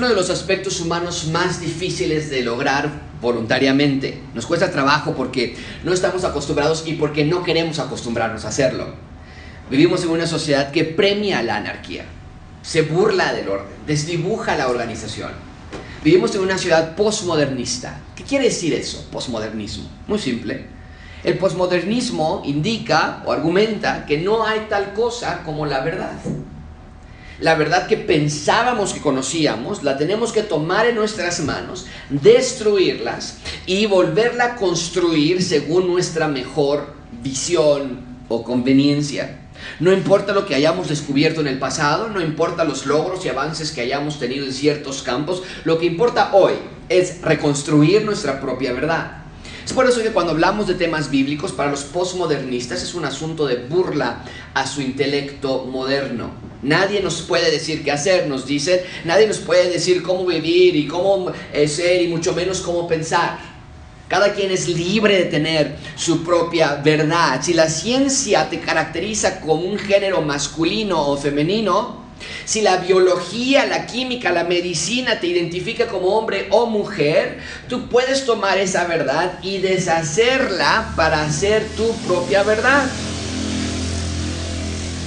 uno de los aspectos humanos más difíciles de lograr voluntariamente. Nos cuesta trabajo porque no estamos acostumbrados y porque no queremos acostumbrarnos a hacerlo. Vivimos en una sociedad que premia la anarquía, se burla del orden, desdibuja la organización. Vivimos en una ciudad postmodernista. ¿Qué quiere decir eso, postmodernismo? Muy simple. El postmodernismo indica o argumenta que no hay tal cosa como la verdad la verdad que pensábamos que conocíamos, la tenemos que tomar en nuestras manos, destruirlas y volverla a construir según nuestra mejor visión o conveniencia. No importa lo que hayamos descubierto en el pasado, no importa los logros y avances que hayamos tenido en ciertos campos, lo que importa hoy es reconstruir nuestra propia verdad. Es por eso que cuando hablamos de temas bíblicos, para los postmodernistas es un asunto de burla a su intelecto moderno. Nadie nos puede decir qué hacer, nos dicen, nadie nos puede decir cómo vivir y cómo eh, ser y mucho menos cómo pensar. Cada quien es libre de tener su propia verdad. Si la ciencia te caracteriza como un género masculino o femenino, si la biología, la química, la medicina te identifica como hombre o mujer, tú puedes tomar esa verdad y deshacerla para hacer tu propia verdad.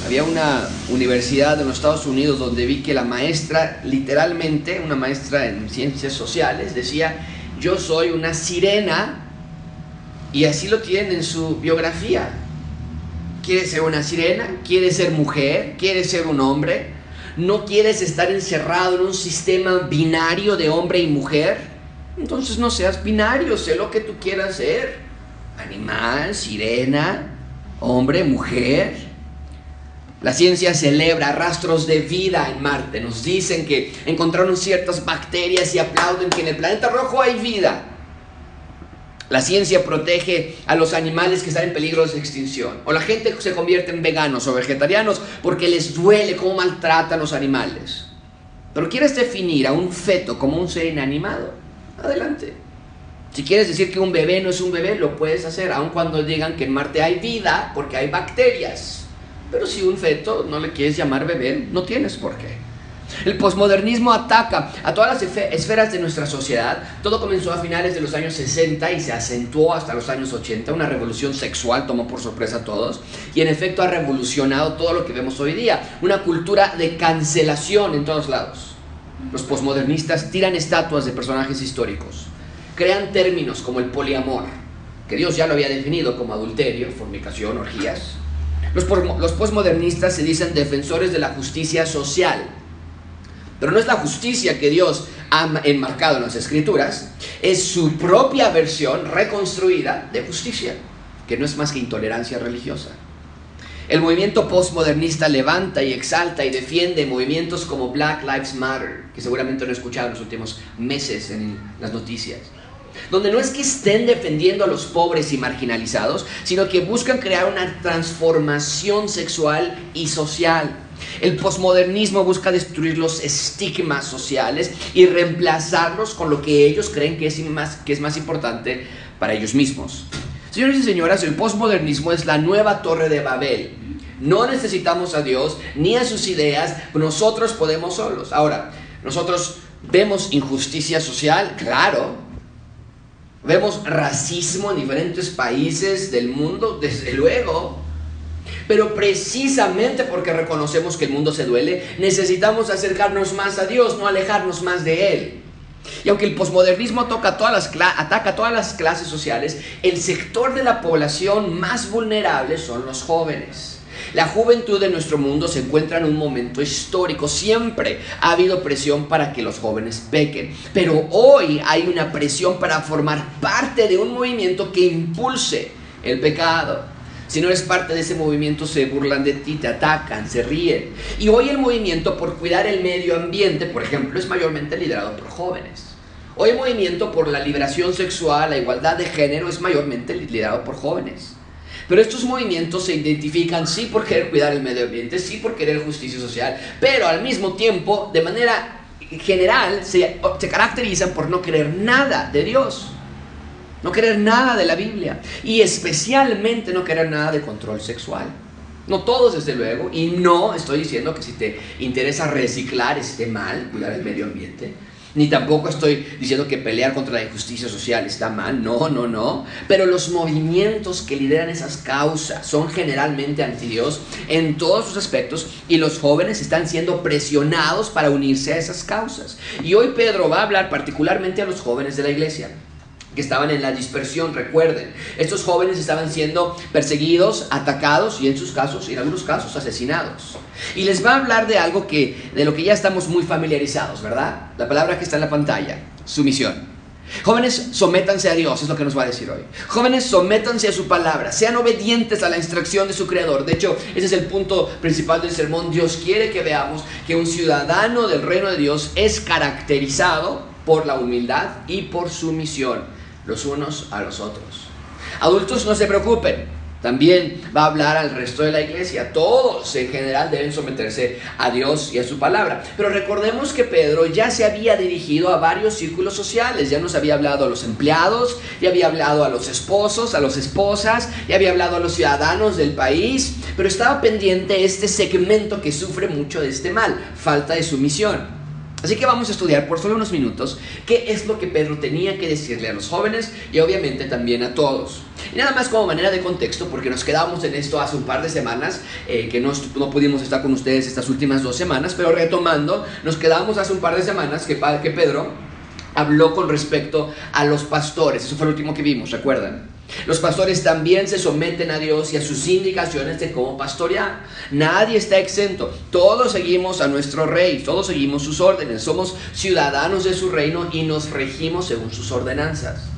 Había una universidad en los Estados Unidos donde vi que la maestra, literalmente, una maestra en ciencias sociales, decía, yo soy una sirena, y así lo tiene en su biografía. ¿Quiere ser una sirena? ¿Quiere ser mujer? ¿Quiere ser un hombre? ¿No quieres estar encerrado en un sistema binario de hombre y mujer? Entonces no seas binario, sé lo que tú quieras ser. Animal, sirena, hombre, mujer. La ciencia celebra rastros de vida en Marte. Nos dicen que encontraron ciertas bacterias y aplauden que en el planeta rojo hay vida. La ciencia protege a los animales que están en peligro de extinción. O la gente se convierte en veganos o vegetarianos porque les duele cómo maltratan los animales. Pero quieres definir a un feto como un ser inanimado, adelante. Si quieres decir que un bebé no es un bebé, lo puedes hacer, aun cuando digan que en Marte hay vida porque hay bacterias. Pero si un feto no le quieres llamar bebé, no tienes por qué. El posmodernismo ataca a todas las esferas de nuestra sociedad. Todo comenzó a finales de los años 60 y se acentuó hasta los años 80. Una revolución sexual tomó por sorpresa a todos y en efecto ha revolucionado todo lo que vemos hoy día. Una cultura de cancelación en todos lados. Los posmodernistas tiran estatuas de personajes históricos. Crean términos como el poliamor, que Dios ya lo había definido como adulterio, fornicación, orgías los, postmodernistas se dicen defensores de la justicia social. Pero no es la justicia que Dios ha enmarcado en las escrituras, es su propia versión reconstruida de justicia, que no es más que intolerancia religiosa. El movimiento postmodernista levanta y exalta y defiende movimientos como Black Lives Matter, que seguramente no he escuchado en los últimos meses en las noticias donde no es que estén defendiendo a los pobres y marginalizados, sino que buscan crear una transformación sexual y social. El posmodernismo busca destruir los estigmas sociales y reemplazarlos con lo que ellos creen que es más, que es más importante para ellos mismos. Señores y señoras, el posmodernismo es la nueva torre de Babel. No necesitamos a Dios ni a sus ideas, nosotros podemos solos. Ahora, nosotros vemos injusticia social, claro, Vemos racismo en diferentes países del mundo, desde luego. Pero precisamente porque reconocemos que el mundo se duele, necesitamos acercarnos más a Dios, no alejarnos más de Él. Y aunque el posmodernismo toca todas las ataca todas las clases sociales, el sector de la población más vulnerable son los jóvenes. La juventud de nuestro mundo se encuentra en un momento histórico. Siempre ha habido presión para que los jóvenes pequen. Pero hoy hay una presión para formar parte de un movimiento que impulse el pecado. Si no eres parte de ese movimiento, se burlan de ti, te atacan, se ríen. Y hoy el movimiento por cuidar el medio ambiente, por ejemplo, es mayormente liderado por jóvenes. Hoy el movimiento por la liberación sexual, la igualdad de género, es mayormente liderado por jóvenes. Pero estos movimientos se identifican sí por querer cuidar el medio ambiente, sí por querer justicia social, pero al mismo tiempo, de manera general, se, se caracterizan por no querer nada de Dios. No querer nada de la Biblia. Y especialmente no querer nada de control sexual. No todos, desde luego. Y no estoy diciendo que si te interesa reciclar esté mal, cuidar el medio ambiente. Ni tampoco estoy diciendo que pelear contra la injusticia social está mal, no, no, no. Pero los movimientos que lideran esas causas son generalmente anti Dios en todos sus aspectos y los jóvenes están siendo presionados para unirse a esas causas. Y hoy Pedro va a hablar particularmente a los jóvenes de la iglesia que estaban en la dispersión, recuerden, estos jóvenes estaban siendo perseguidos, atacados y en sus casos, en algunos casos, asesinados. Y les va a hablar de algo que, de lo que ya estamos muy familiarizados, ¿verdad? La palabra que está en la pantalla, sumisión. Jóvenes, sométanse a Dios, es lo que nos va a decir hoy. Jóvenes, sométanse a su palabra, sean obedientes a la instrucción de su Creador. De hecho, ese es el punto principal del sermón. Dios quiere que veamos que un ciudadano del reino de Dios es caracterizado por la humildad y por sumisión los unos a los otros. Adultos, no se preocupen. También va a hablar al resto de la iglesia. Todos en general deben someterse a Dios y a su palabra. Pero recordemos que Pedro ya se había dirigido a varios círculos sociales. Ya nos había hablado a los empleados, ya había hablado a los esposos, a las esposas, ya había hablado a los ciudadanos del país. Pero estaba pendiente este segmento que sufre mucho de este mal, falta de sumisión. Así que vamos a estudiar por solo unos minutos qué es lo que Pedro tenía que decirle a los jóvenes y obviamente también a todos. Y nada más como manera de contexto, porque nos quedamos en esto hace un par de semanas, eh, que no, no, pudimos estar con ustedes estas últimas dos semanas, pero retomando, nos quedamos hace un par de semanas que, que Pedro habló con respecto a los pastores. Eso fue lo último que vimos, ¿recuerdan? Los pastores también se someten a Dios y a sus indicaciones de cómo pastorear. Nadie está exento. Todos seguimos a nuestro rey, todos seguimos sus órdenes. Somos ciudadanos de su reino y nos regimos según sus ordenanzas.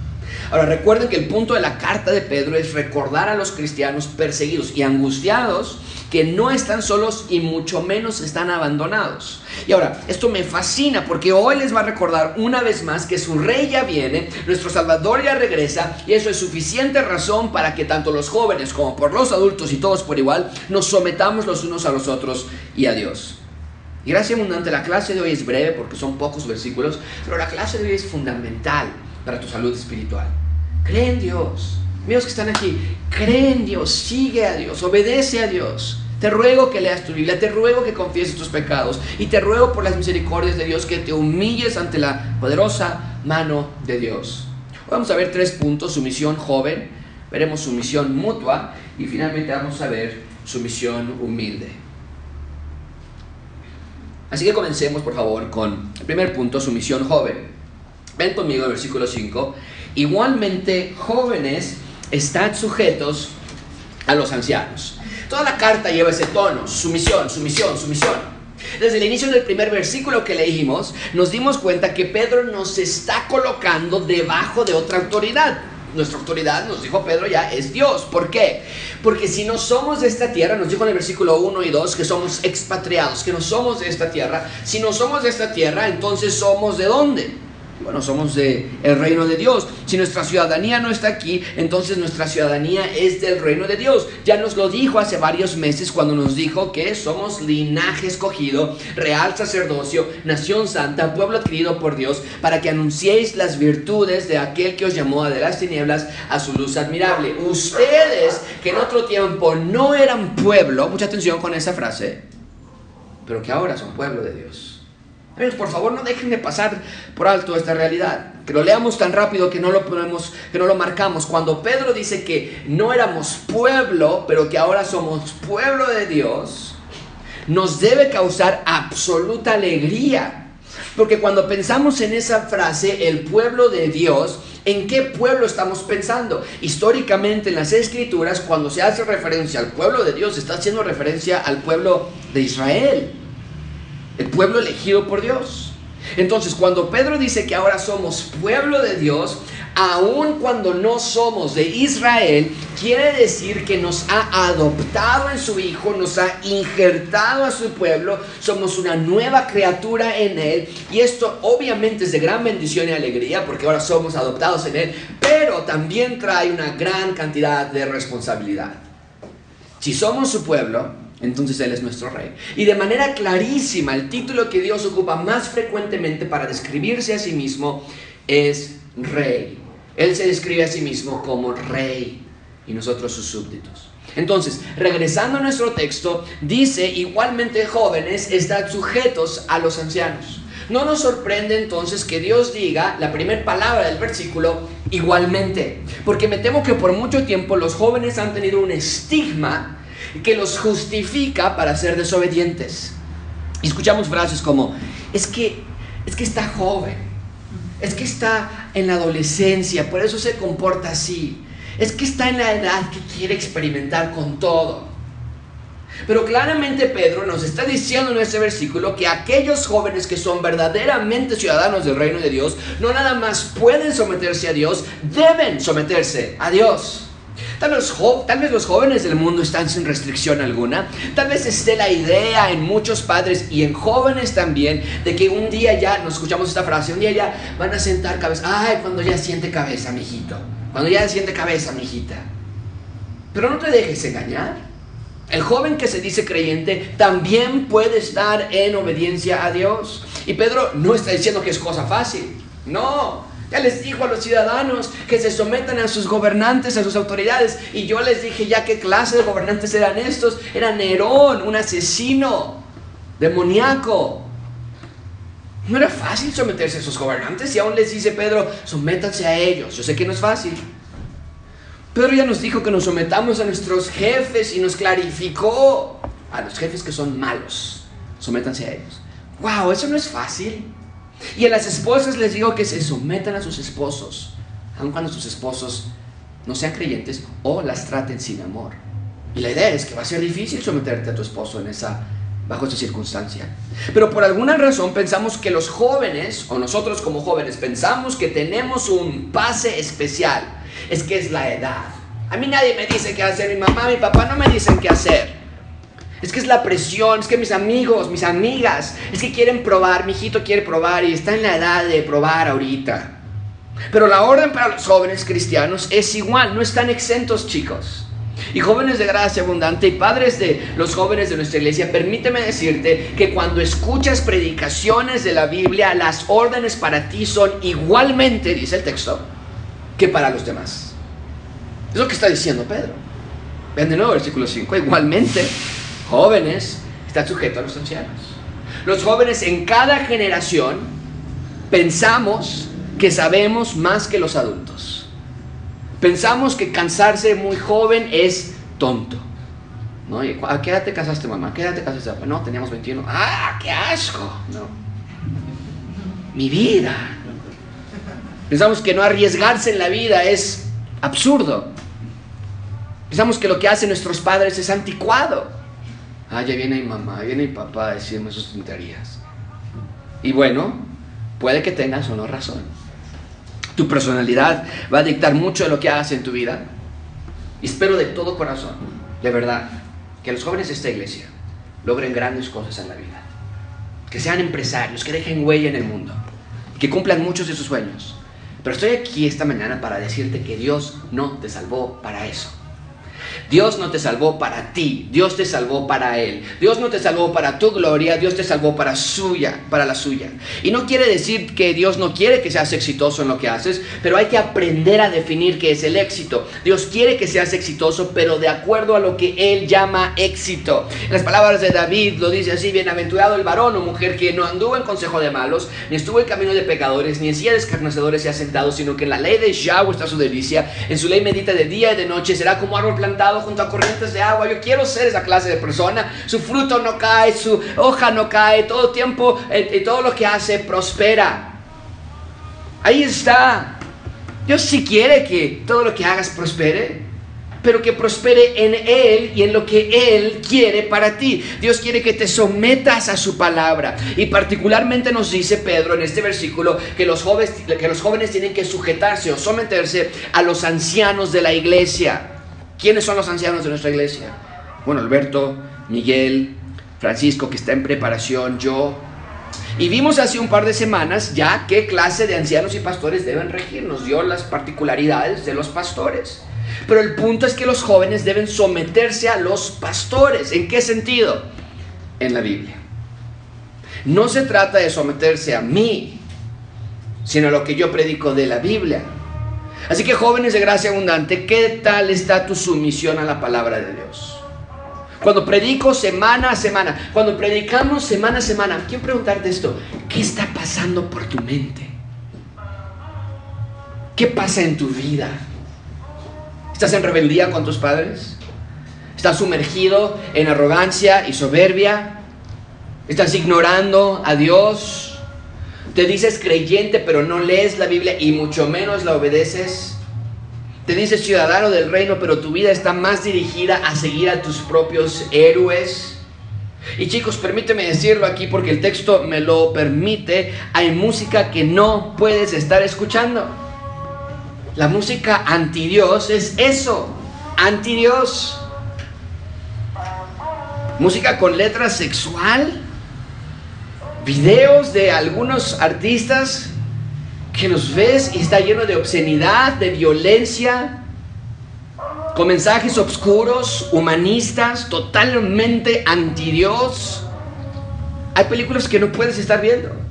Ahora recuerden que el punto de la carta de Pedro es recordar a los cristianos perseguidos y angustiados que no están solos y mucho menos están abandonados. Y ahora, esto me fascina porque hoy les va a recordar una vez más que su rey ya viene, nuestro Salvador ya regresa y eso es suficiente razón para que tanto los jóvenes como por los adultos y todos por igual nos sometamos los unos a los otros y a Dios. Gracias abundante, la clase de hoy es breve porque son pocos versículos, pero la clase de hoy es fundamental para tu salud espiritual. Cree en Dios. Amigos que están aquí, cree en Dios, sigue a Dios, obedece a Dios. Te ruego que leas tu Biblia, te ruego que confieses tus pecados y te ruego por las misericordias de Dios que te humilles ante la poderosa mano de Dios. Vamos a ver tres puntos, sumisión joven, veremos sumisión mutua y finalmente vamos a ver sumisión humilde. Así que comencemos por favor con el primer punto, sumisión joven. Ven conmigo el versículo 5. Igualmente, jóvenes están sujetos a los ancianos. Toda la carta lleva ese tono, sumisión, sumisión, sumisión. Desde el inicio del primer versículo que leímos, nos dimos cuenta que Pedro nos está colocando debajo de otra autoridad. Nuestra autoridad, nos dijo Pedro ya, es Dios. ¿Por qué? Porque si no somos de esta tierra, nos dijo en el versículo 1 y 2 que somos expatriados, que no somos de esta tierra. Si no somos de esta tierra, entonces somos de dónde? Bueno, somos de el reino de Dios. Si nuestra ciudadanía no está aquí, entonces nuestra ciudadanía es del reino de Dios. Ya nos lo dijo hace varios meses cuando nos dijo que somos linaje escogido, real sacerdocio, nación santa, pueblo adquirido por Dios, para que anunciéis las virtudes de aquel que os llamó de las tinieblas a su luz admirable. Ustedes que en otro tiempo no eran pueblo, mucha atención con esa frase, pero que ahora son pueblo de Dios Amigos, por favor, no dejen de pasar por alto esta realidad. Que lo leamos tan rápido que no lo ponemos, que no lo marcamos. Cuando Pedro dice que no éramos pueblo, pero que ahora somos pueblo de Dios, nos debe causar absoluta alegría. Porque cuando pensamos en esa frase, el pueblo de Dios, ¿en qué pueblo estamos pensando? Históricamente en las escrituras, cuando se hace referencia al pueblo de Dios, está haciendo referencia al pueblo de Israel el pueblo elegido por Dios. Entonces, cuando Pedro dice que ahora somos pueblo de Dios, aun cuando no somos de Israel, quiere decir que nos ha adoptado en su Hijo, nos ha injertado a su pueblo, somos una nueva criatura en Él, y esto obviamente es de gran bendición y alegría, porque ahora somos adoptados en Él, pero también trae una gran cantidad de responsabilidad. Si somos su pueblo, entonces Él es nuestro rey. Y de manera clarísima, el título que Dios ocupa más frecuentemente para describirse a sí mismo es rey. Él se describe a sí mismo como rey. y nosotros sus súbditos. Entonces, regresando a nuestro texto, dice, igualmente jóvenes, están sujetos a los ancianos. No nos sorprende entonces que Dios diga la primera palabra del versículo igualmente, porque me temo que por mucho tiempo los jóvenes han tenido un estigma que los justifica para ser desobedientes. Y escuchamos frases como, es que, es que está joven, es que está en la adolescencia, por eso se comporta así, es que está en la edad que quiere experimentar con todo. Pero claramente Pedro nos está diciendo en este versículo que aquellos jóvenes que son verdaderamente ciudadanos del reino de Dios, no nada más pueden someterse a Dios, deben someterse a Dios. Tal vez, los jóvenes del mundo están sin restricción alguna. Tal vez esté la idea en muchos padres y en jóvenes también de que un día ya, nos escuchamos esta frase, un día ya van a sentar cabeza. Ay, cuando ya siente cabeza, mijito. Cuando ya siente cabeza, mijita. Pero no te dejes engañar. El joven que se dice creyente también puede estar en obediencia a Dios. Y Pedro no está diciendo que es cosa fácil. No. Ya les dijo a los ciudadanos que se sometan a sus gobernantes, a sus autoridades. Y yo les dije ya qué clase de gobernantes eran estos. Era Nerón, un asesino, demoníaco. No era fácil someterse a sus gobernantes y aún les dice Pedro, sométanse a ellos. Yo sé que no es fácil. Pedro ya nos dijo que nos sometamos a nuestros jefes y nos clarificó a los jefes que son malos. Sométanse a ellos. ¡Wow! Eso no es fácil. Y a las esposas les digo que se sometan a sus esposos, aun cuando sus esposos no sean creyentes o las traten sin amor. Y la idea es que va a ser difícil someterte a tu esposo en esa, bajo esa circunstancia. Pero por alguna razón pensamos que los jóvenes, o nosotros como jóvenes, pensamos que tenemos un pase especial es que es la edad. A mí nadie me dice qué hacer, mi mamá, mi papá no me dicen qué hacer. Es que es la presión, es que mis amigos, mis amigas, es que quieren probar, mi hijito quiere probar y está en la edad de probar ahorita. Pero la orden para los jóvenes cristianos es igual, no están exentos chicos. Y jóvenes de gracia abundante y padres de los jóvenes de nuestra iglesia, permíteme decirte que cuando escuchas predicaciones de la Biblia, las órdenes para ti son igualmente, dice el texto, que para los demás. Es lo que está diciendo Pedro. Vean de nuevo versículo 5. Igualmente, jóvenes están sujetos a los ancianos. Los jóvenes en cada generación pensamos que sabemos más que los adultos. Pensamos que cansarse muy joven es tonto. ¿No? ¿A qué edad te casaste, mamá? ¿A qué edad te casaste? No, teníamos 21. ¡Ah, qué asco! No. Mi vida. Pensamos que no arriesgarse en la vida es absurdo. Pensamos que lo que hacen nuestros padres es anticuado. Ah, ya viene mi mamá, viene mi papá a decirme sus tonterías. Y bueno, puede que tengas o no razón. Tu personalidad va a dictar mucho de lo que hagas en tu vida. Y espero de todo corazón, de verdad, que los jóvenes de esta iglesia logren grandes cosas en la vida. Que sean empresarios, que dejen huella en el mundo, que cumplan muchos de sus sueños pero estoy aquí esta mañana para decirte que Dios no te salvó para eso. Dios no te salvó para ti, Dios te salvó para Él. Dios no te salvó para tu gloria, Dios te salvó para suya, para la suya. Y no quiere decir que Dios no quiere que seas exitoso en lo que haces, pero hay que aprender a definir qué es el éxito. Dios quiere que seas exitoso, pero de acuerdo a lo que Él llama éxito. las palabras de David lo dice así, bienaventurado el varón o mujer que no anduvo en consejo de malos, ni estuvo en camino de pecadores, ni en silla de escarnecedores se ha sino que en la ley de Yahweh está su delicia, en su ley medita de día y de noche, será como árbol plantado junto a corrientes de agua. Yo quiero ser esa clase de persona. Su fruto no cae, su hoja no cae, todo tiempo y eh, eh, todo lo que hace prospera. Ahí está. Dios si quiere que todo lo que hagas prospere, pero que prospere en Él y en lo que Él quiere para ti. Dios quiere que te sometas a su palabra. Y particularmente nos dice Pedro en este versículo que los jóvenes, que los jóvenes tienen que sujetarse o someterse a los ancianos de la iglesia. ¿Quiénes son los ancianos de nuestra iglesia? Bueno, Alberto, Miguel, Francisco, que está en preparación, yo. Y vimos hace un par de semanas ya qué clase de ancianos y pastores deben regir. Nos dio las particularidades de los pastores. Pero el punto es que los jóvenes deben someterse a los pastores. ¿En qué sentido? En la Biblia. No se trata de someterse a mí, sino a lo que yo predico de la Biblia. Así que jóvenes de gracia abundante, ¿qué tal está tu sumisión a la palabra de Dios? Cuando predico semana a semana, cuando predicamos semana a semana, quiero preguntarte esto, ¿qué está pasando por tu mente? ¿Qué pasa en tu vida? ¿Estás en rebeldía con tus padres? ¿Estás sumergido en arrogancia y soberbia? ¿Estás ignorando a Dios? ¿Te dices creyente pero no lees la Biblia y mucho menos la obedeces? ¿Te dices ciudadano del reino pero tu vida está más dirigida a seguir a tus propios héroes? Y chicos, permíteme decirlo aquí porque el texto me lo permite. Hay música que no puedes estar escuchando. La música anti Dios es eso, anti Dios. Música con letra sexual, videos de algunos artistas que los ves y está lleno de obscenidad, de violencia, con mensajes oscuros, humanistas, totalmente anti Dios. Hay películas que no puedes estar viendo.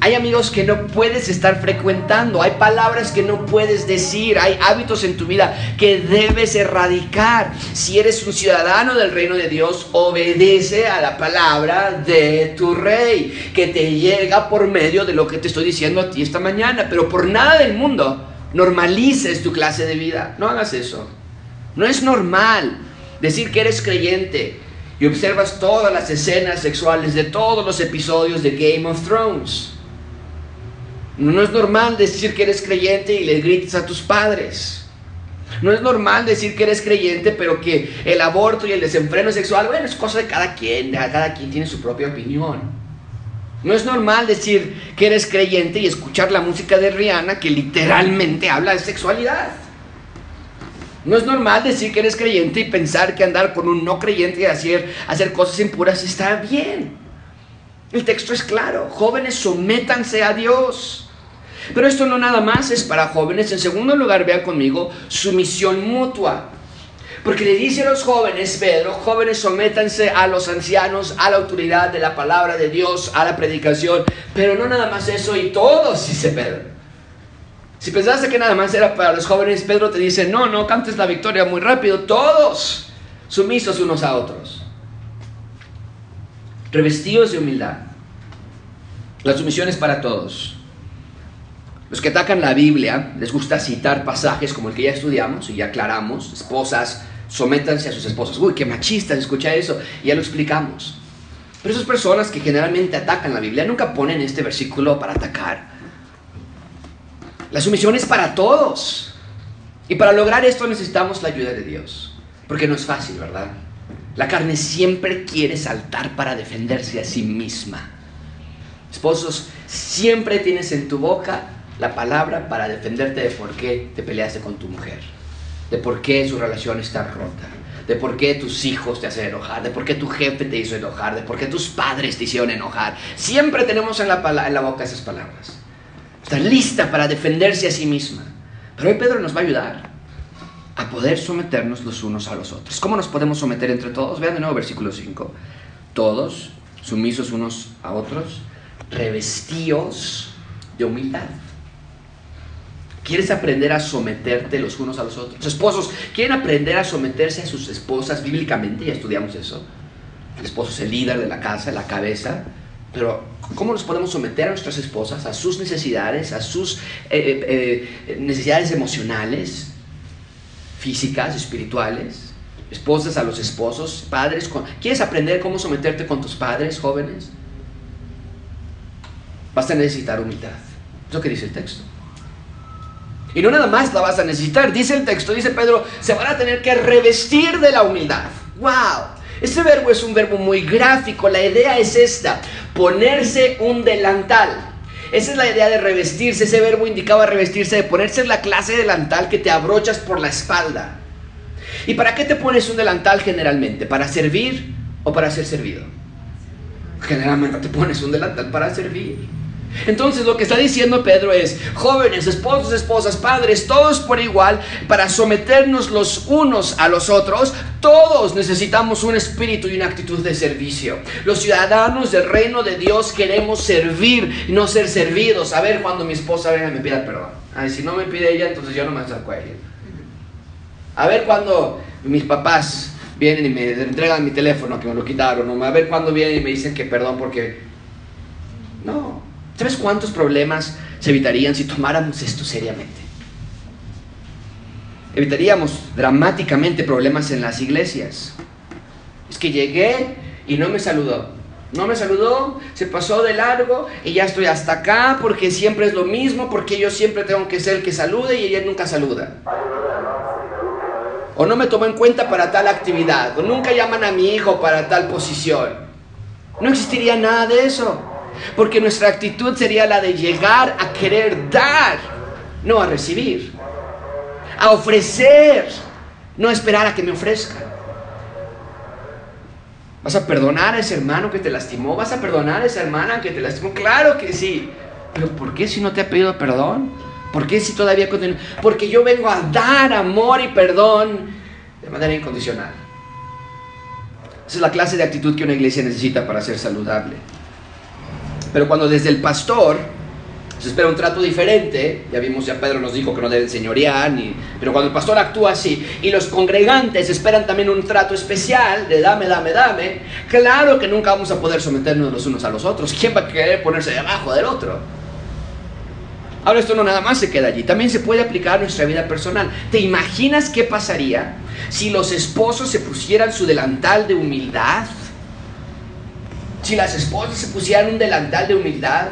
Hay amigos que no puedes estar frecuentando, hay palabras que no puedes decir, hay hábitos en tu vida que debes erradicar. Si eres un ciudadano del reino de Dios, obedece a la palabra de tu rey, que te llega por medio de lo que te estoy diciendo a ti esta mañana. Pero por nada del mundo normalices tu clase de vida. No hagas eso. No es normal decir que eres creyente y observas todas las escenas sexuales de todos los episodios de Game of Thrones. No es normal decir que eres creyente y le grites a tus padres. No es normal decir que eres creyente, pero que el aborto y el desenfreno sexual, bueno, es cosa de cada quien, cada quien tiene su propia opinión. No es normal decir que eres creyente y escuchar la música de Rihanna que literalmente habla de sexualidad. No es normal decir que eres creyente y pensar que andar con un no creyente y hacer, hacer cosas impuras está bien. El texto es claro, jóvenes, sométanse a Dios. Pero esto no nada más es para jóvenes. En segundo lugar, vean conmigo, sumisión mutua. Porque le dice a los jóvenes, Pedro, jóvenes, sométanse a los ancianos, a la autoridad de la palabra de Dios, a la predicación. Pero no nada más eso y todos, dice Pedro. Si pensaste que nada más era para los jóvenes, Pedro te dice, no, no cantes la victoria muy rápido, todos sumisos unos a otros. Revestidos de humildad. La sumisión es para todos. Los que atacan la Biblia les gusta citar pasajes como el que ya estudiamos y ya aclaramos. Esposas, sométanse a sus esposas. Uy, qué machistas, escucha eso. Ya lo explicamos. Pero esas personas que generalmente atacan la Biblia nunca ponen este versículo para atacar. La sumisión es para todos. Y para lograr esto necesitamos la ayuda de Dios. Porque no es fácil, ¿verdad? La carne siempre quiere saltar para defenderse a sí misma. Esposos, siempre tienes en tu boca la palabra para defenderte de por qué te peleaste con tu mujer, de por qué su relación está rota, de por qué tus hijos te hacen enojar, de por qué tu jefe te hizo enojar, de por qué tus padres te hicieron enojar. Siempre tenemos en la, boca esas palabras. Está lista para defenderse a sí misma. Pero hoy Pedro nos va a ayudar a poder someternos los unos a los otros. ¿Cómo nos podemos someter entre todos? Vean de nuevo versículo 5. Todos, sumisos unos a otros, revestidos de humildad. ¿Quieres aprender a someterte los unos a los otros? esposos quieren aprender a someterse a sus esposas bíblicamente, ya estudiamos eso. El esposo es el líder de la casa, la cabeza. Pero, ¿cómo nos podemos someter a nuestras esposas, a sus necesidades, a sus eh, eh, eh, necesidades emocionales, físicas, espirituales? Esposas a los esposos, padres. ¿Quieres aprender cómo someterte con tus padres, jóvenes? Vas a necesitar humildad. Es lo que dice el texto. Y no nada más la vas a necesitar. Dice el texto, dice Pedro, se van a tener que revestir de la humildad. ¡Wow! Este verbo es un verbo muy gráfico. La idea es esta, ponerse un delantal. Esa es la idea de revestirse. Ese verbo indicaba revestirse, de ponerse la clase de delantal que te abrochas por la espalda. ¿Y para qué te pones un delantal generalmente? ¿Para servir o para ser servido? Generalmente te pones un delantal para servir. Entonces lo que está diciendo Pedro es, jóvenes, esposos, esposas, padres, todos por igual, para someternos los unos a los otros, todos necesitamos un espíritu y una actitud de servicio. Los ciudadanos del reino de Dios queremos servir y no ser servidos. A ver cuando mi esposa venga y me pida perdón. Si no me pide ella, entonces yo no me acerco a ella. A ver cuando mis papás vienen y me entregan mi teléfono, que me lo quitaron, a ver cuando vienen y me dicen que perdón porque... No. ¿Sabes cuántos problemas se evitarían si tomáramos esto seriamente? Evitaríamos dramáticamente problemas en las iglesias. Es que llegué y no me saludó. No me saludó, se pasó de largo y ya estoy hasta acá porque siempre es lo mismo, porque yo siempre tengo que ser el que salude y ella nunca saluda. O no me tomó en cuenta para tal actividad, o nunca llaman a mi hijo para tal posición. No existiría nada de eso, porque nuestra actitud sería la de llegar a querer dar, no a recibir. A ofrecer, no a esperar a que me ofrezca. ¿Vas a perdonar a ese hermano que te lastimó? ¿Vas a perdonar a esa hermana que te lastimó? Claro que sí. Pero ¿por qué si no te ha pedido perdón? ¿Por qué si todavía continúa? Porque yo vengo a dar amor y perdón de manera incondicional. Esa es la clase de actitud que una iglesia necesita para ser saludable. Pero cuando desde el pastor se espera un trato diferente. Ya vimos, ya Pedro nos dijo que no deben señorear, ni, pero cuando el pastor actúa así y los congregantes esperan también un trato especial de dame, dame, dame, claro que nunca vamos a poder someternos los unos a los otros. ¿Quién va a querer ponerse debajo del otro? Ahora esto no nada más se queda allí, también se puede aplicar a nuestra vida personal. ¿Te imaginas qué pasaría si los esposos se pusieran su delantal de humildad? Si las esposas se pusieran un delantal de humildad,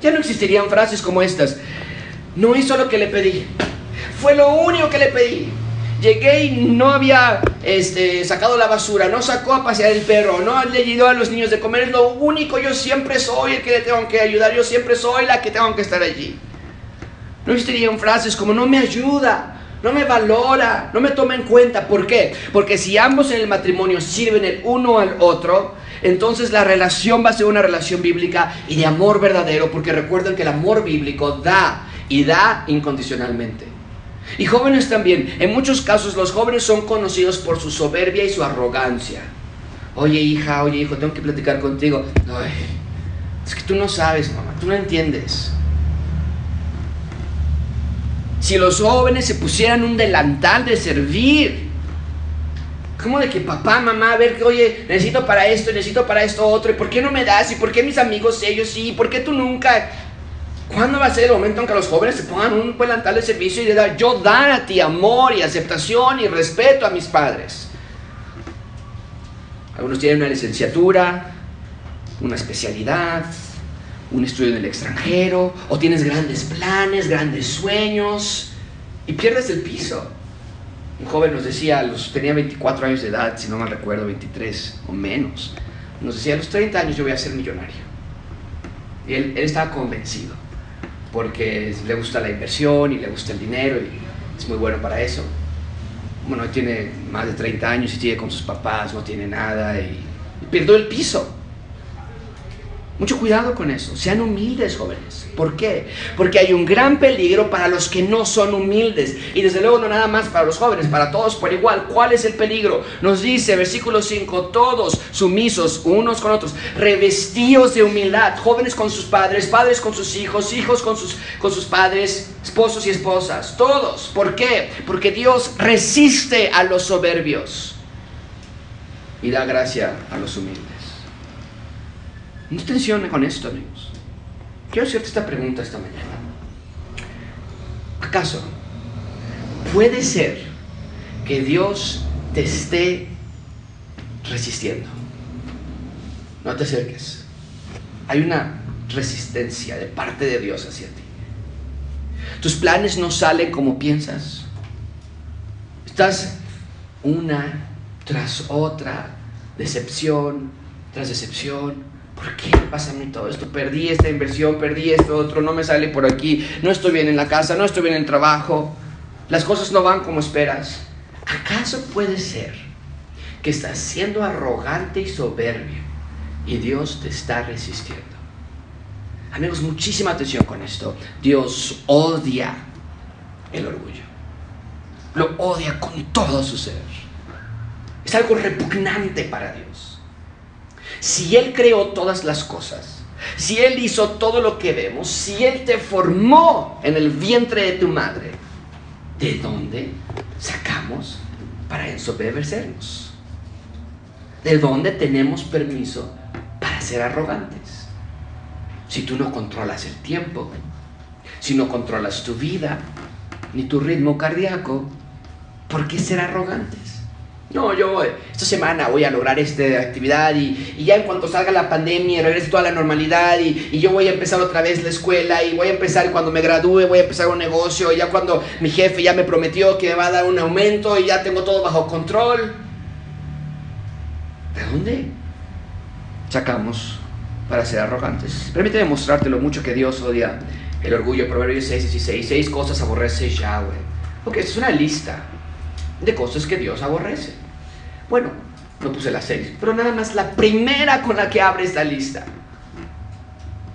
ya no existirían frases como estas. No hizo lo que le pedí. Fue lo único que le pedí. Llegué y no había este, sacado la basura, no sacó a pasear el perro, no le ayudó a los niños de comer. Es lo único, yo siempre soy el que le tengo que ayudar, yo siempre soy la que tengo que estar allí. No existirían frases como no me ayuda, no me valora, no me toma en cuenta. ¿Por qué? Porque si ambos en el matrimonio sirven el uno al otro, entonces la relación va a ser una relación bíblica y de amor verdadero, porque recuerden que el amor bíblico da y da incondicionalmente. Y jóvenes también, en muchos casos los jóvenes son conocidos por su soberbia y su arrogancia. Oye hija, oye hijo, tengo que platicar contigo. Ay, es que tú no sabes, mamá, tú no entiendes. Si los jóvenes se pusieran un delantal de servir, ¿Cómo de que papá, mamá, a ver que, oye, necesito para esto, necesito para esto otro, ¿y por qué no me das? ¿Y por qué mis amigos ellos sí? ¿Por qué tú nunca? ¿Cuándo va a ser el momento en que los jóvenes se pongan un delantal de servicio y de dar, yo dar a ti amor y aceptación y respeto a mis padres? Algunos tienen una licenciatura, una especialidad, un estudio en el extranjero, o tienes grandes planes, grandes sueños, y pierdes el piso. Un joven nos decía, los, tenía 24 años de edad, si no mal recuerdo, 23 o menos. Nos decía, a los 30 años yo voy a ser millonario. Y él, estaba convencido, porque le gusta la inversión y le gusta el dinero y es muy bueno para eso. Bueno, tiene más de 30 años y sigue con sus papás, no tiene nada y, y el piso. Mucho cuidado con eso. Sean humildes, jóvenes. ¿Por qué? Porque hay un gran peligro para los que no son humildes. Y desde luego no nada más para los jóvenes, para todos por igual. ¿Cuál es el peligro? Nos dice, versículo 5, todos sumisos unos con otros, revestidos de humildad. Jóvenes con sus padres, padres con sus hijos, hijos con sus, con sus padres, esposos y esposas. Todos. ¿Por qué? Porque Dios resiste a los soberbios y da gracia a los humildes. No tensione con esto, amigos. Quiero hacerte esta pregunta esta mañana. ¿Acaso puede ser que Dios te esté resistiendo? No te acerques. Hay una resistencia de parte de Dios hacia ti. Tus planes no salen como piensas. Estás una tras otra, decepción tras decepción, ¿por qué me pasa a mí todo esto? Perdí esta inversión, perdí esto otro, no me sale por aquí, no estoy bien en la casa, no estoy bien en el trabajo, las cosas no van como esperas. ¿Acaso puede ser que estás siendo arrogante y soberbio y Dios te está resistiendo? Amigos, muchísima atención con esto. Dios odia el orgullo. Lo odia con todo su ser. Es algo repugnante para Dios. Si Él creó todas las cosas, si Él hizo todo lo que vemos, si Él te formó en el vientre de tu madre, ¿de dónde sacamos para ensoberbecernos? ¿De dónde tenemos permiso para ser arrogantes? Si tú no controlas el tiempo, si no controlas tu vida, ni tu ritmo cardíaco, ¿por qué ser arrogantes? No, yo esta semana voy a lograr esta actividad y, ya en cuanto salga la pandemia regrese toda la normalidad y, yo voy a empezar otra vez la escuela y voy a empezar cuando me gradúe, voy a empezar un negocio y ya cuando mi jefe ya me prometió que me va a dar un aumento y ya tengo todo bajo control. ¿De dónde sacamos para ser arrogantes? Permíteme mostrarte lo mucho que Dios odia el orgullo. Proverbios 6, 16. Seis cosas aborrece Yahweh. Ok, es una lista de cosas que Dios aborrece. Bueno, no puse las seis, pero nada más la primera con la que abre esta lista.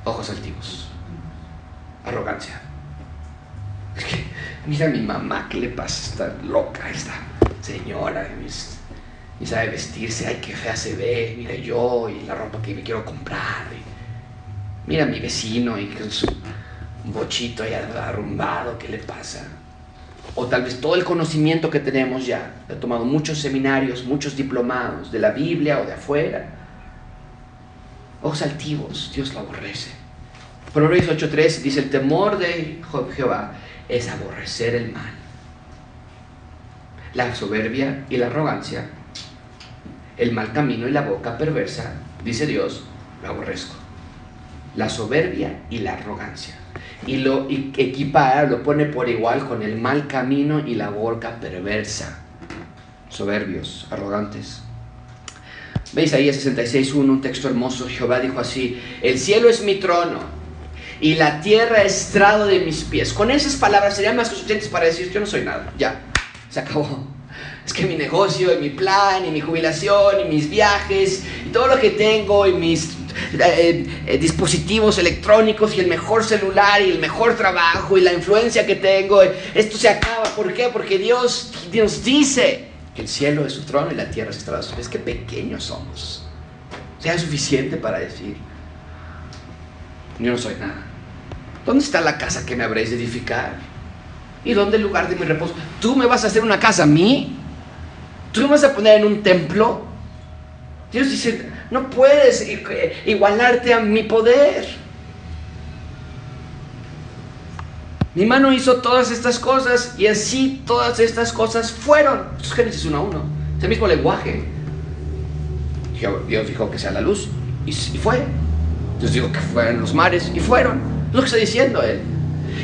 Ojos altivos. Arrogancia. Es que, mira a mi mamá, ¿qué le pasa? Está loca esta señora. Ni sabe vestirse, ay, qué fea se ve. Mira yo y la ropa que me quiero comprar. mira a mi vecino y con su bochito ahí arrumbado, ¿qué le pasa? O tal vez todo el conocimiento que tenemos ya, he tomado muchos seminarios, muchos diplomados de la Biblia o de afuera. Ojos altivos, Dios lo aborrece. Proverbios 8.3 dice, el temor de Jehová es aborrecer el mal. La soberbia y la arrogancia, el mal camino y la boca perversa, dice Dios, lo aborrezco. La soberbia y la arrogancia y lo equipara, lo pone por igual con el mal camino y la boca perversa. Soberbios, arrogantes. ¿Veis ahí 66.1, un texto hermoso? Jehová dijo así, el cielo es mi trono y la tierra estrado de mis pies. Con esas palabras serían más que suficientes para decir, yo no soy nada, ya, se acabó. Es que mi negocio y mi plan y mi jubilación y mis viajes y todo lo que tengo y mis eh, eh, dispositivos electrónicos y el mejor celular y el mejor trabajo y la influencia que tengo, esto se acaba. ¿Por qué? Porque Dios, Dios dice que el cielo es su trono y la tierra es estrada Es que pequeños somos. Sea suficiente para decir, yo no soy nada. ¿Dónde está la casa que me habréis de edificar? ¿Y dónde el lugar de mi reposo? ¿Tú me vas a hacer una casa a mí? ¿Tú me vas a poner en un templo? Dios dice, no puedes igualarte a mi poder. Mi mano hizo todas estas cosas y así todas estas cosas fueron. Es Génesis 1 a 1. Es el mismo lenguaje. Dios dijo que sea la luz y, fue. Dios dijo que fueran los mares y fueron. Es lo que está diciendo él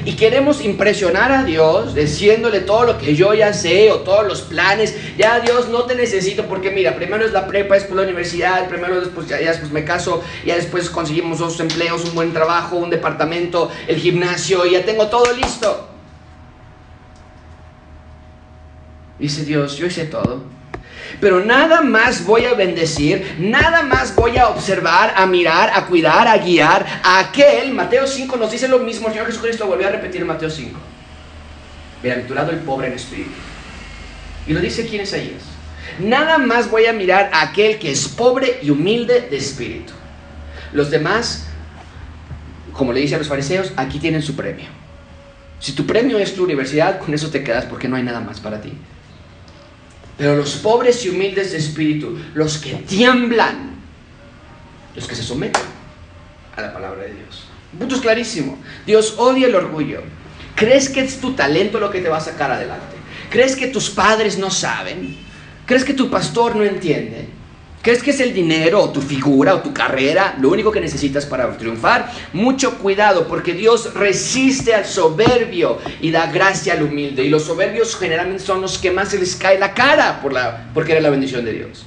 y queremos impresionar a Dios diciéndole todo lo que yo ya sé o todos los planes. Ya Dios no te necesito porque mira, primero es la prepa, después la universidad, primero después ya, después me caso, ya después conseguimos dos empleos, un buen trabajo, un departamento, el gimnasio, y ya tengo todo listo. Dice Dios, yo hice todo. Pero nada más voy a bendecir, nada más voy a observar, a mirar, a cuidar, a guiar a aquel. Mateo 5 nos dice lo mismo. El Señor Jesucristo volvió a repetir en Mateo 5. Bienaventurado el pobre en espíritu. Y lo dice aquí en Isaías. Nada más voy a mirar a aquel que es pobre y humilde de espíritu. Los demás, como le dice a los fariseos, aquí tienen su premio. Si tu premio es tu universidad, con eso te quedas porque no hay nada más para ti. Pero los pobres y humildes de espíritu, los que tiemblan, los que se someten a la palabra de Dios. El punto es clarísimo. Dios odia el orgullo. ¿Crees que es tu talento lo que te va a sacar adelante? ¿Crees que tus padres no saben? ¿Crees que tu pastor no entiende? ¿Crees que es el dinero o tu figura o tu carrera lo único que necesitas para triunfar? Mucho cuidado porque Dios resiste al soberbio y da gracia al humilde. Y los soberbios generalmente son los que más se les cae la cara por la, porque era la bendición de Dios.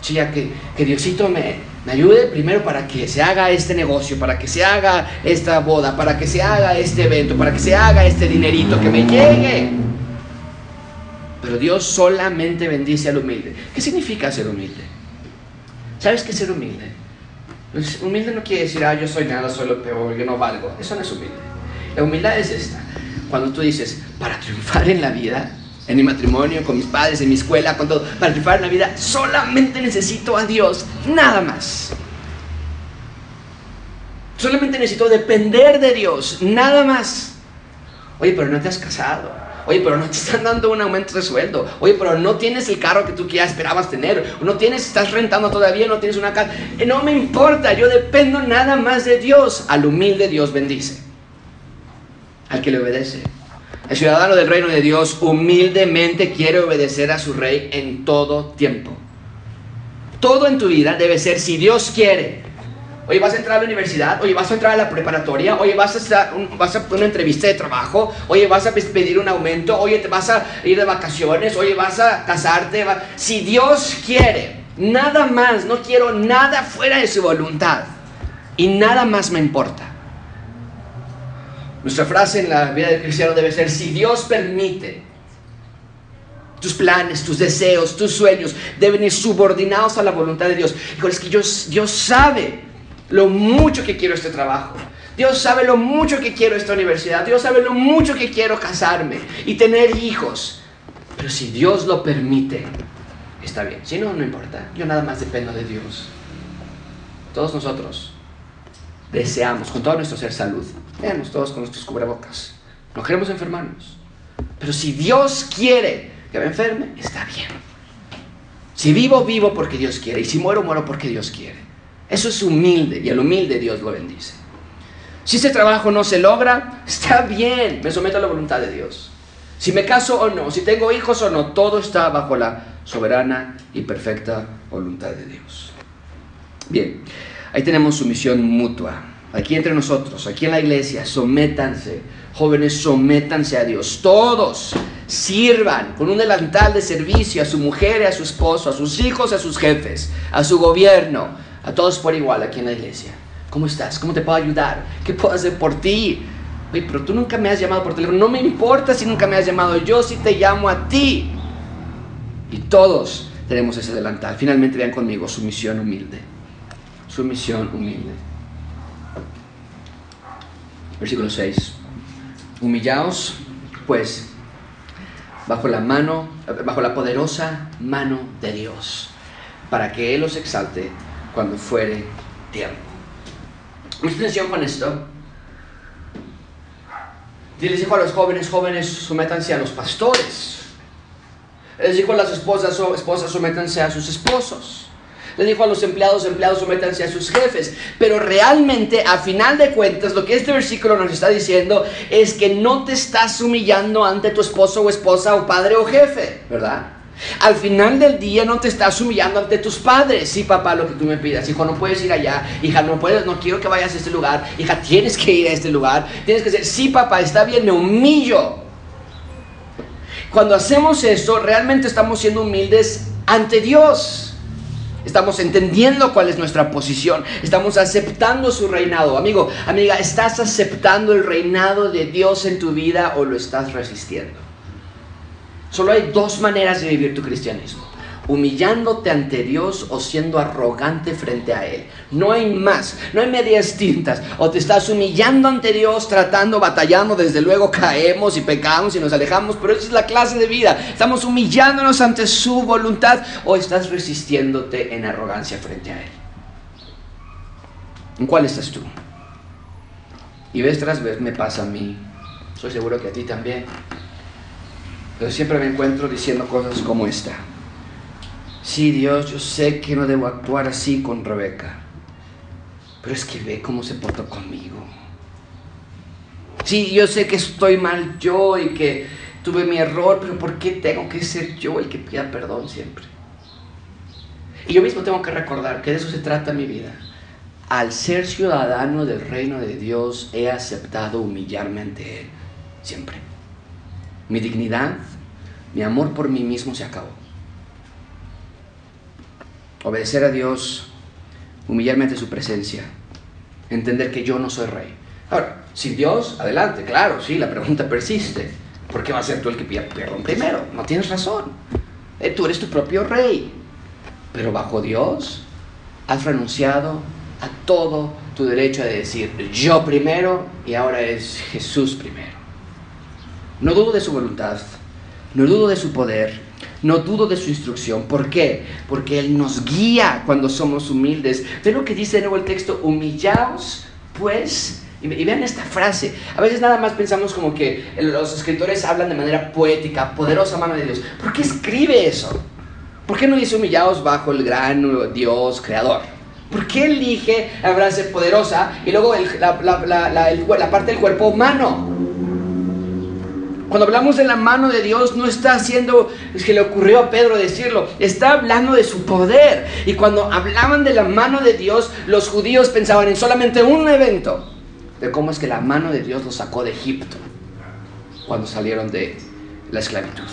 Sí, ya que, que Diosito me, me ayude primero para que se haga este negocio, para que se haga esta boda, para que se haga este evento, para que se haga este dinerito, que me llegue. Pero Dios solamente bendice al humilde. ¿Qué significa ser humilde? ¿Sabes qué es ser humilde? Pues, humilde no quiere decir, ah, yo soy nada, soy lo peor, yo no valgo. Eso no es humilde. La humildad es esta. Cuando tú dices, para triunfar en la vida, en mi matrimonio, con mis padres, en mi escuela, con todo, para triunfar en la vida, solamente necesito a Dios, nada más. Solamente necesito depender de Dios, nada más. Oye, pero no te has casado. Oye, pero no te están dando un aumento de sueldo. Oye, pero no tienes el carro que tú ya esperabas tener. No tienes, estás rentando todavía, no tienes una casa. Eh, no me importa, yo dependo nada más de Dios. Al humilde Dios bendice. Al que le obedece. El ciudadano del reino de Dios humildemente quiere obedecer a su rey en todo tiempo. Todo en tu vida debe ser si Dios quiere. Oye, vas a entrar a la universidad, oye, vas a entrar a la preparatoria, oye, vas a, hacer vas a una entrevista de trabajo, oye, vas a pedir un aumento, oye, te vas a ir de vacaciones, oye, vas a casarte. Si Dios quiere, nada más, no quiero nada fuera de su voluntad y nada más me importa. Nuestra frase en la vida del cristiano debe ser, si Dios permite, tus planes, tus deseos, tus sueños deben ir subordinados a la voluntad de Dios. es que Dios, Dios sabe lo mucho que quiero este trabajo. Dios sabe lo mucho que quiero esta universidad. Dios sabe lo mucho que quiero casarme y tener hijos. Pero si Dios lo permite, está bien. Si no, no importa. Yo nada más dependo de Dios. Todos nosotros deseamos con todo nuestro ser salud. Veamos todos con nuestros cubrebocas. No queremos enfermarnos. Pero si Dios quiere que me enferme, está bien. Si vivo, vivo porque Dios quiere. Y si muero, muero porque Dios quiere. Eso es humilde y el humilde Dios lo bendice. Si ese trabajo no se logra, está bien, me someto a la voluntad de Dios. Si me caso o no, si tengo hijos o no, todo está bajo la soberana y perfecta voluntad de Dios. Bien, ahí tenemos sumisión mutua. Aquí entre nosotros, aquí en la iglesia, sométanse, jóvenes, sométanse a Dios. Todos sirvan con un delantal de servicio a su mujer, a su esposo, a sus hijos, a sus jefes, a su gobierno, a todos por igual aquí en la iglesia. ¿Cómo estás? ¿Cómo te puedo ayudar? ¿Qué puedo hacer por ti? Oye, pero tú nunca me has llamado por teléfono. No me importa si nunca me has llamado. Yo sí te llamo a ti. Y todos tenemos ese delantal. Finalmente vean conmigo su misión humilde. Su misión humilde. Versículo 6. Humillaos, pues, bajo la mano, bajo la poderosa mano de Dios, para que Él os exalte cuando fuere tiempo. Mucha atención con esto. Les dijo a los jóvenes, jóvenes, sométanse a los pastores. Les dijo a las esposas, esposas, sométanse a sus esposos. Les dijo a los empleados, empleados, sométanse a sus jefes. Pero realmente, a final de cuentas, lo que este versículo nos está diciendo es que no te estás humillando ante tu esposo o esposa o padre o jefe, ¿verdad? Al final del día no te estás humillando ante tus padres. Sí, papá, lo que tú me pidas. Hijo, no puedes ir allá. Hija, no puedes, no quiero que vayas a este lugar. Hija, tienes que ir a este lugar. Tienes que decir, sí, papá, está bien, me humillo. Cuando hacemos esto, realmente estamos siendo humildes ante Dios. Estamos entendiendo cuál es nuestra posición. Estamos aceptando su reinado. Amigo, amiga, ¿estás aceptando el reinado de Dios en tu vida o lo estás resistiendo? Solo hay dos maneras de vivir tu cristianismo. Humillándote ante Dios o siendo arrogante frente a Él. No hay más, no hay medias tintas. O te estás humillando ante Dios, tratando, batallando, desde luego caemos y pecamos y nos alejamos, pero esa es la clase de vida. Estamos humillándonos ante su voluntad o estás resistiéndote en arrogancia frente a Él. ¿En cuál estás tú? Y vez tras vez me pasa a mí. Soy seguro que a ti también. Pero siempre me encuentro diciendo cosas como esta. Sí, Dios, yo sé que no debo actuar así con Rebeca. Pero es que ve cómo se portó conmigo. Sí, yo sé que estoy mal yo y que tuve mi error, pero ¿por qué tengo que ser yo el que pida perdón siempre? Y yo mismo tengo que recordar que de eso se trata mi vida. Al ser ciudadano del reino de Dios, he aceptado humillarme ante Él siempre. Mi dignidad, mi amor por mí mismo se acabó. Obedecer a Dios, humillarme ante su presencia, entender que yo no soy rey. Ahora, sin Dios, adelante, claro, sí, la pregunta persiste. ¿Por qué va a ser tú el que pida perdón primero? No tienes razón. Eh, tú eres tu propio rey. Pero bajo Dios has renunciado a todo tu derecho a decir yo primero y ahora es Jesús primero. No dudo de su voluntad, no dudo de su poder, no dudo de su instrucción. ¿Por qué? Porque Él nos guía cuando somos humildes. Ve lo que dice de nuevo el texto, humillaos pues, y, y vean esta frase, a veces nada más pensamos como que los escritores hablan de manera poética, poderosa mano de Dios. ¿Por qué escribe eso? ¿Por qué no dice humillados bajo el gran Dios creador? ¿Por qué elige la frase poderosa y luego la, la parte del cuerpo humano? Cuando hablamos de la mano de Dios, no está haciendo, es que le ocurrió a Pedro decirlo, está hablando de su poder. Y cuando hablaban de la mano de Dios, los judíos pensaban en solamente un evento, de cómo es que la mano de Dios los sacó de Egipto, cuando salieron de la esclavitud.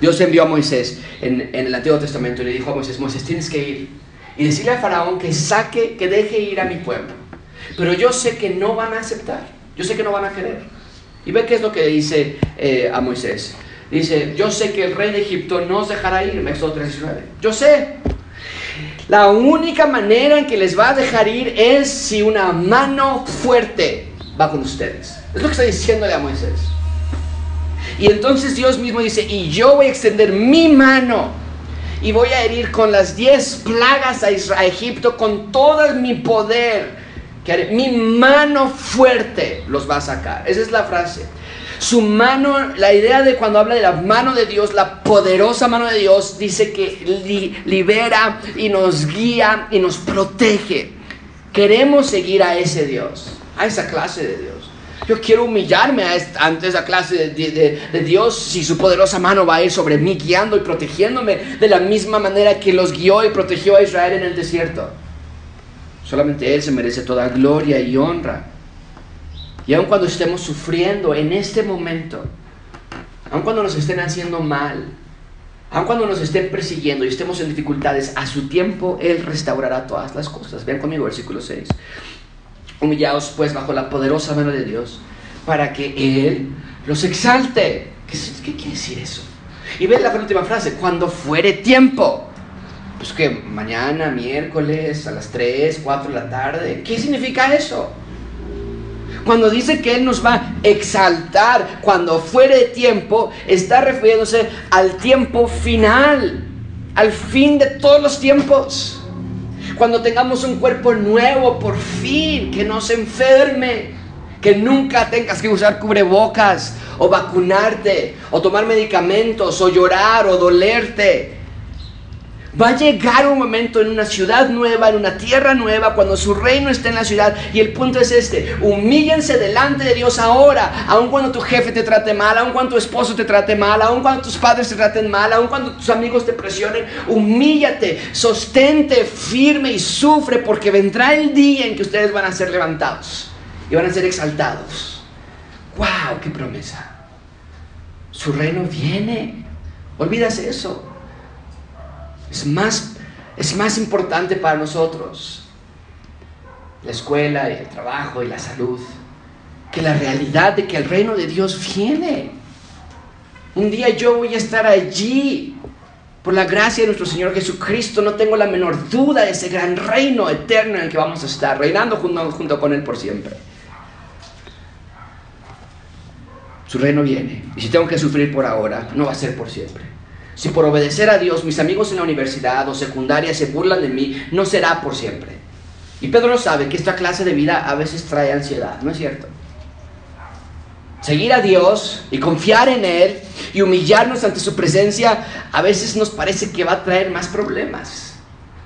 Dios envió a Moisés en, en el Antiguo Testamento y le dijo a Moisés, Moisés, tienes que ir y decirle a Faraón que saque, que deje ir a mi pueblo. Pero yo sé que no van a aceptar, yo sé que no van a querer. Y ve qué es lo que dice eh, a Moisés. Dice, yo sé que el rey de Egipto no os dejará ir, Éxodo 3.19. Yo sé. La única manera en que les va a dejar ir es si una mano fuerte va con ustedes. Es lo que está diciéndole a Moisés. Y entonces Dios mismo dice, y yo voy a extender mi mano y voy a herir con las diez plagas a, Israel, a Egipto con todo mi poder mi mano fuerte los va a sacar. Esa es la frase. Su mano, la idea de cuando habla de la mano de Dios, la poderosa mano de Dios, dice que libera y nos guía y nos protege. Queremos seguir a ese Dios, a esa clase de Dios. Yo quiero humillarme ante esa clase de, de, Dios si su poderosa mano va a ir sobre mí, guiando y protegiéndome de la misma manera que los guió y protegió a Israel en el desierto. Solamente Él se merece toda gloria y honra. Y aun cuando estemos sufriendo en este momento, aun cuando nos estén haciendo mal, aun cuando nos estén persiguiendo y estemos en dificultades, a su tiempo Él restaurará todas las cosas. Vean conmigo versículo 6. Humillaos pues bajo la poderosa mano de Dios para que Él los exalte. ¿Qué, qué quiere decir eso? Y ven la última frase, cuando fuere tiempo pues que mañana, miércoles, a las 3, 4 de la tarde. ¿Qué significa eso? Cuando dice que Él nos va a exaltar cuando fuere tiempo, está refiriéndose al tiempo final, al fin de todos los tiempos. Cuando tengamos un cuerpo nuevo, por fin, que no se enferme, que nunca tengas que usar cubrebocas o vacunarte o tomar medicamentos o llorar o dolerte Va a llegar un momento en una ciudad nueva, en una tierra nueva, cuando su reino esté en la ciudad. Y el punto es este, humíllense delante de Dios ahora, aun cuando tu jefe te trate mal, aun cuando tu esposo te trate mal, aun cuando tus padres te traten mal, aun cuando tus amigos te presionen, humíllate, sostente firme y sufre, porque vendrá el día en que ustedes van a ser levantados y van a ser exaltados. ¡Wow! ¡Qué promesa! Su reino viene. Olvídase eso es más, es más importante para nosotros la escuela y el trabajo y la salud que la realidad de que el reino de Dios viene. Un día yo voy a estar allí. Por la gracia de nuestro Señor Jesucristo, no tengo la menor duda de ese gran reino eterno en el que vamos a estar, reinando junto, junto con Él por siempre. Su reino viene. Y si tengo que sufrir por ahora, no va a ser por siempre. Si por obedecer a Dios mis amigos en la universidad o secundaria se burlan de mí, no será por siempre. Y Pedro sabe que esta clase de vida a veces trae ansiedad, ¿no es cierto? Seguir a Dios y confiar en Él y humillarnos ante su presencia a veces nos parece que va a traer más problemas.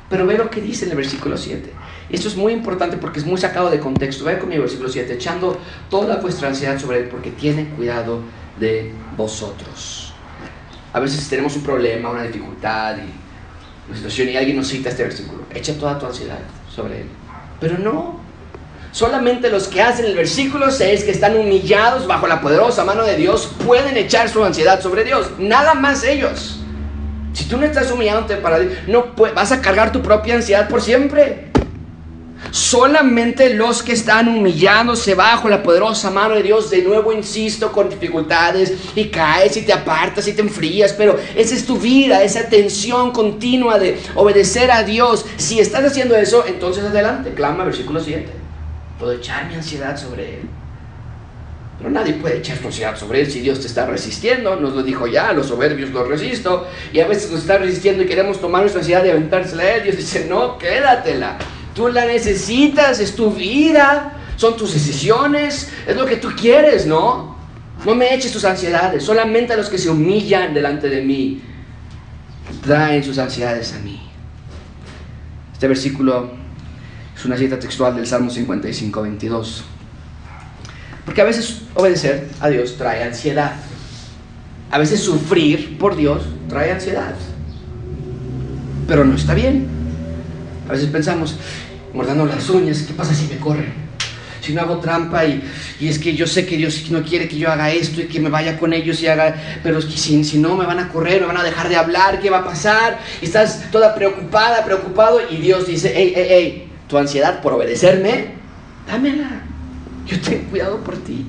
Pero ve lo que dice en el versículo 7. Esto es muy importante porque es muy sacado de contexto. Ve conmigo el versículo 7, echando toda vuestra ansiedad sobre Él porque tiene cuidado de vosotros. A veces tenemos un problema, una dificultad y una situación y alguien nos cita este versículo. Echa toda tu ansiedad sobre él. Pero no. Solamente los que hacen el versículo 6, que están humillados bajo la poderosa mano de Dios, pueden echar su ansiedad sobre Dios. Nada más ellos. Si tú no estás humillándote para Dios, no vas a cargar tu propia ansiedad por siempre. Solamente los que están humillándose bajo la poderosa mano de Dios, de nuevo insisto, con dificultades y caes y te apartas y te enfrías, pero esa es tu vida, esa tensión continua de obedecer a Dios. Si estás haciendo eso, entonces adelante, clama versículo 7. Puedo echar mi ansiedad sobre Él. Pero nadie puede echar su ansiedad sobre Él si Dios te está resistiendo. Nos lo dijo ya, los soberbios los resisto. Y a veces nos está resistiendo y queremos tomar nuestra ansiedad y aventársela a Él. Dios dice, no, quédatela. Tú la necesitas, es tu vida. son tus decisiones, es lo que tú quieres, ¿no? No me eches tus ansiedades, solamente a los que se humillan delante de mí traen sus ansiedades a mí. Este versículo es una cita textual del Salmo 55, 22. Porque a veces obedecer a Dios trae ansiedad. A veces sufrir por Dios trae ansiedad. Pero no está bien. A veces pensamos, mordando las uñas, ¿qué pasa si me corren? Si no hago trampa y, es que yo sé que Dios no quiere que yo haga esto y que me vaya con ellos y haga, pero si, si no me van a correr, me van a dejar de hablar, ¿qué va a pasar? Y estás toda preocupada, preocupado y Dios dice, hey, hey, hey, tu ansiedad por obedecerme, dámela. Yo tengo cuidado por ti.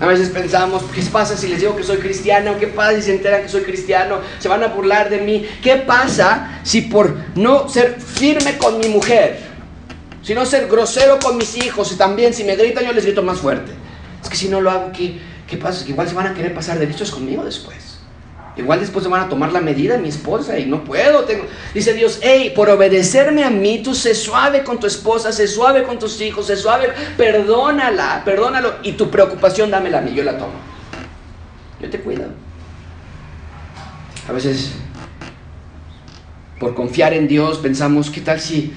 A veces pensamos, ¿qué pasa si les digo que soy cristiano? ¿Qué pasa si se enteran que soy cristiano? ¿Se van a burlar de mí? ¿Qué pasa si por no ser firme con mi mujer, si no ser grosero con mis hijos y también si me gritan yo les grito más fuerte? Es que si no lo hago, ¿qué, qué pasa? Que igual se van a querer pasar derechos conmigo después. Igual después se van a tomar la medida mi esposa y no puedo. Dice Dios, hey, por obedecerme a mí, tú sé suave con tu esposa, sé suave con tus hijos, sé suave, perdónala, perdónalo. Y tu preocupación dámela a mí, yo la tomo. Yo te cuido. A veces, por confiar en Dios, pensamos, ¿qué tal si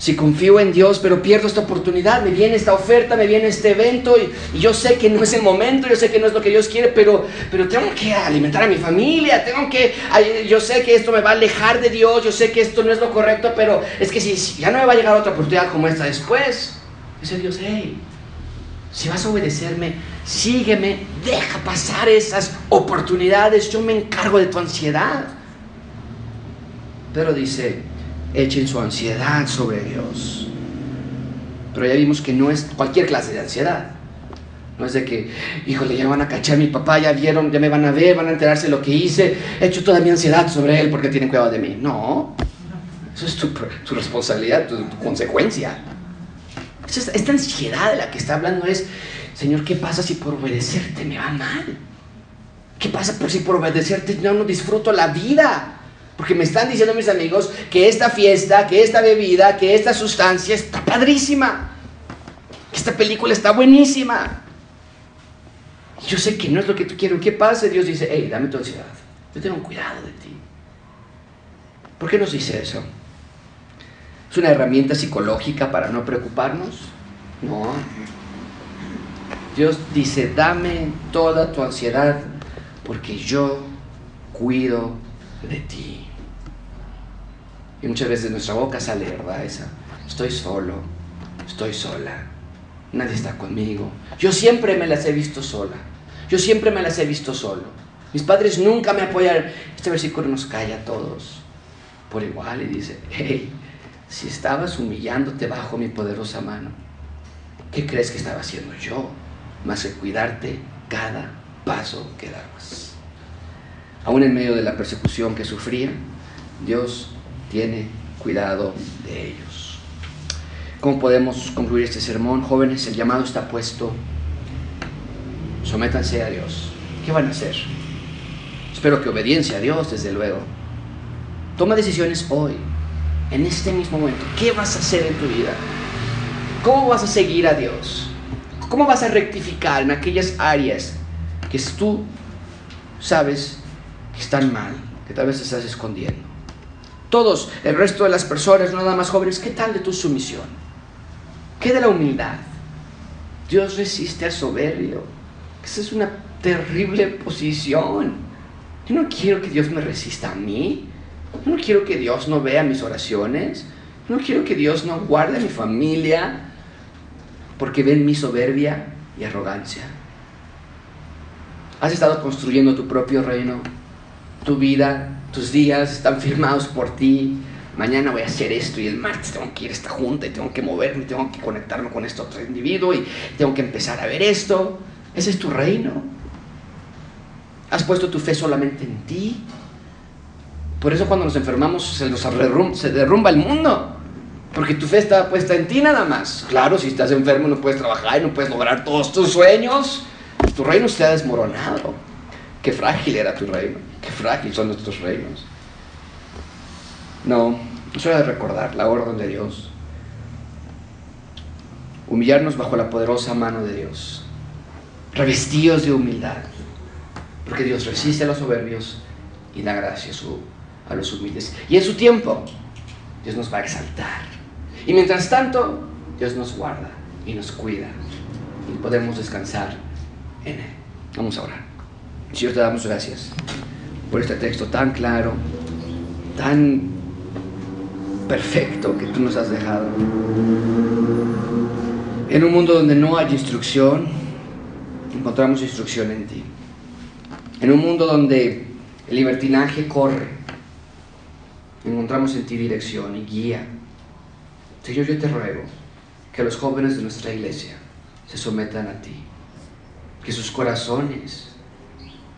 si confío en Dios, pero pierdo esta oportunidad, me viene esta oferta, me viene este evento y, yo sé que no es el momento, yo sé que no es lo que Dios quiere, pero, pero tengo que alimentar a mi familia, tengo que, yo sé que esto me va a alejar de Dios, yo sé que esto no es lo correcto, pero es que si, ya no me va a llegar otra oportunidad como esta después, dice Dios, hey, si vas a obedecerme, sígueme, deja pasar esas oportunidades, yo me encargo de tu ansiedad. Pero dice, echen su ansiedad sobre Dios. Pero ya vimos que no es cualquier clase de ansiedad. No es de que, híjole, ya van a cachar a mi papá, ya vieron, ya me van a ver, van a enterarse de lo que hice, he hecho toda mi ansiedad sobre él porque tienen cuidado de mí. No, eso es tu, responsabilidad, tu, consecuencia. Esta, ansiedad de la que está hablando es, Señor, ¿qué pasa si por obedecerte me va mal? ¿Qué pasa si por obedecerte yo no disfruto la vida? Porque me están diciendo mis amigos que esta fiesta, que esta bebida, que esta sustancia está padrísima. Que esta película está buenísima. Yo sé que no es lo que tú quieres. ¿Qué pasa? Dios dice, hey, dame tu ansiedad. Yo tengo cuidado de ti. ¿Por qué nos dice eso? ¿Es una herramienta psicológica para no preocuparnos? No. Dios dice, dame toda tu ansiedad porque yo cuido de ti. Y muchas veces de nuestra boca sale, ¿verdad? Esa, estoy solo, estoy sola, nadie está conmigo. Yo siempre me las he visto sola, yo siempre me las he visto solo. Mis padres nunca me apoyaron. Este versículo nos calla a todos por igual y dice, hey, si estabas humillándote bajo mi poderosa mano, ¿qué crees que estaba haciendo yo? Más que cuidarte cada paso que dabas. Aún en medio de la persecución que sufría, Dios tiene cuidado de ellos. ¿Cómo podemos concluir este sermón? Jóvenes, el llamado está puesto. Sométanse a Dios. ¿Qué van a hacer? Espero que obediencia a Dios, desde luego. Toma decisiones hoy, en este mismo momento. ¿Qué vas a hacer en tu vida? ¿Cómo vas a seguir a Dios? ¿Cómo vas a rectificar en aquellas áreas que tú sabes que están mal, que tal vez estás escondiendo? Todos, el resto de las personas, nada más jóvenes, ¿qué tal de tu sumisión? ¿Qué de la humildad? Dios resiste al soberbio. Esa es una terrible posición. Yo no quiero que Dios me resista a mí. No quiero que Dios no vea mis oraciones. No quiero que Dios no guarde a mi familia porque ven mi soberbia y arrogancia. Has estado construyendo tu propio reino, tu vida, tus días están firmados por ti. Mañana voy a hacer esto y el martes tengo que ir a esta junta y tengo que moverme, tengo que conectarme con este otro individuo y tengo que empezar a ver esto. Ese es tu reino. Has puesto tu fe solamente en ti. Por eso cuando nos enfermamos se, derrumba el mundo. Porque tu fe está puesta en ti nada más. Claro, si estás enfermo no puedes trabajar y no puedes lograr todos tus sueños. Tu reino se ha desmoronado. Qué frágil era tu reino. Qué frágil son nuestros reinos. No, es hora de recordar la orden de Dios. humillarnos bajo la poderosa mano de Dios, revestidos de humildad, porque Dios resiste a los soberbios y da gracia a los humildes. Y en su tiempo, Dios nos va a exaltar. Y mientras tanto, Dios nos guarda y nos cuida y podemos descansar en Él. Vamos a orar. Señor, te damos gracias por este texto tan claro, tan perfecto que tú nos has dejado. En un mundo donde no hay instrucción, encontramos instrucción en ti. En un mundo donde el libertinaje corre, encontramos en ti dirección y guía. Señor, yo te ruego que los jóvenes de nuestra iglesia se sometan a ti, que sus corazones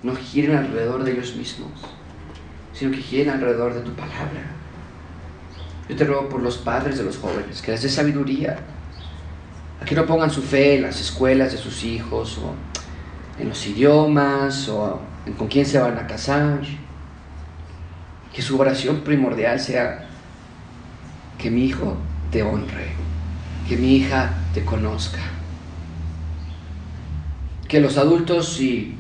no giren alrededor de ellos mismos, sino que giren alrededor de tu palabra. Yo te ruego por los padres de los jóvenes, que les dé sabiduría, a que no pongan su fe en las escuelas de sus hijos, o en los idiomas, o en con quién se van a casar. Que su oración primordial sea que mi hijo te honre, que mi hija te conozca. Que los adultos y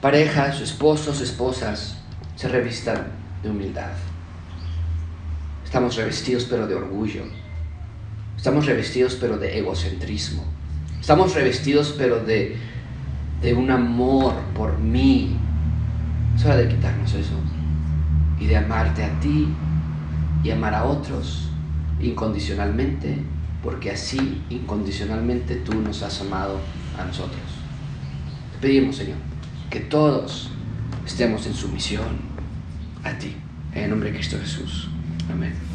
parejas, esposos, esposas, se revistan de humildad. Estamos revestidos pero de orgullo. Estamos revestidos pero de egocentrismo. Estamos revestidos pero de, de un amor por mí. Es hora de quitarnos eso. Y de amarte a ti y amar a otros incondicionalmente, porque así incondicionalmente tú nos has amado a nosotros. Te pedimos, Señor, que todos estemos en sumisión a ti. En el nombre de Cristo Jesús. Amén.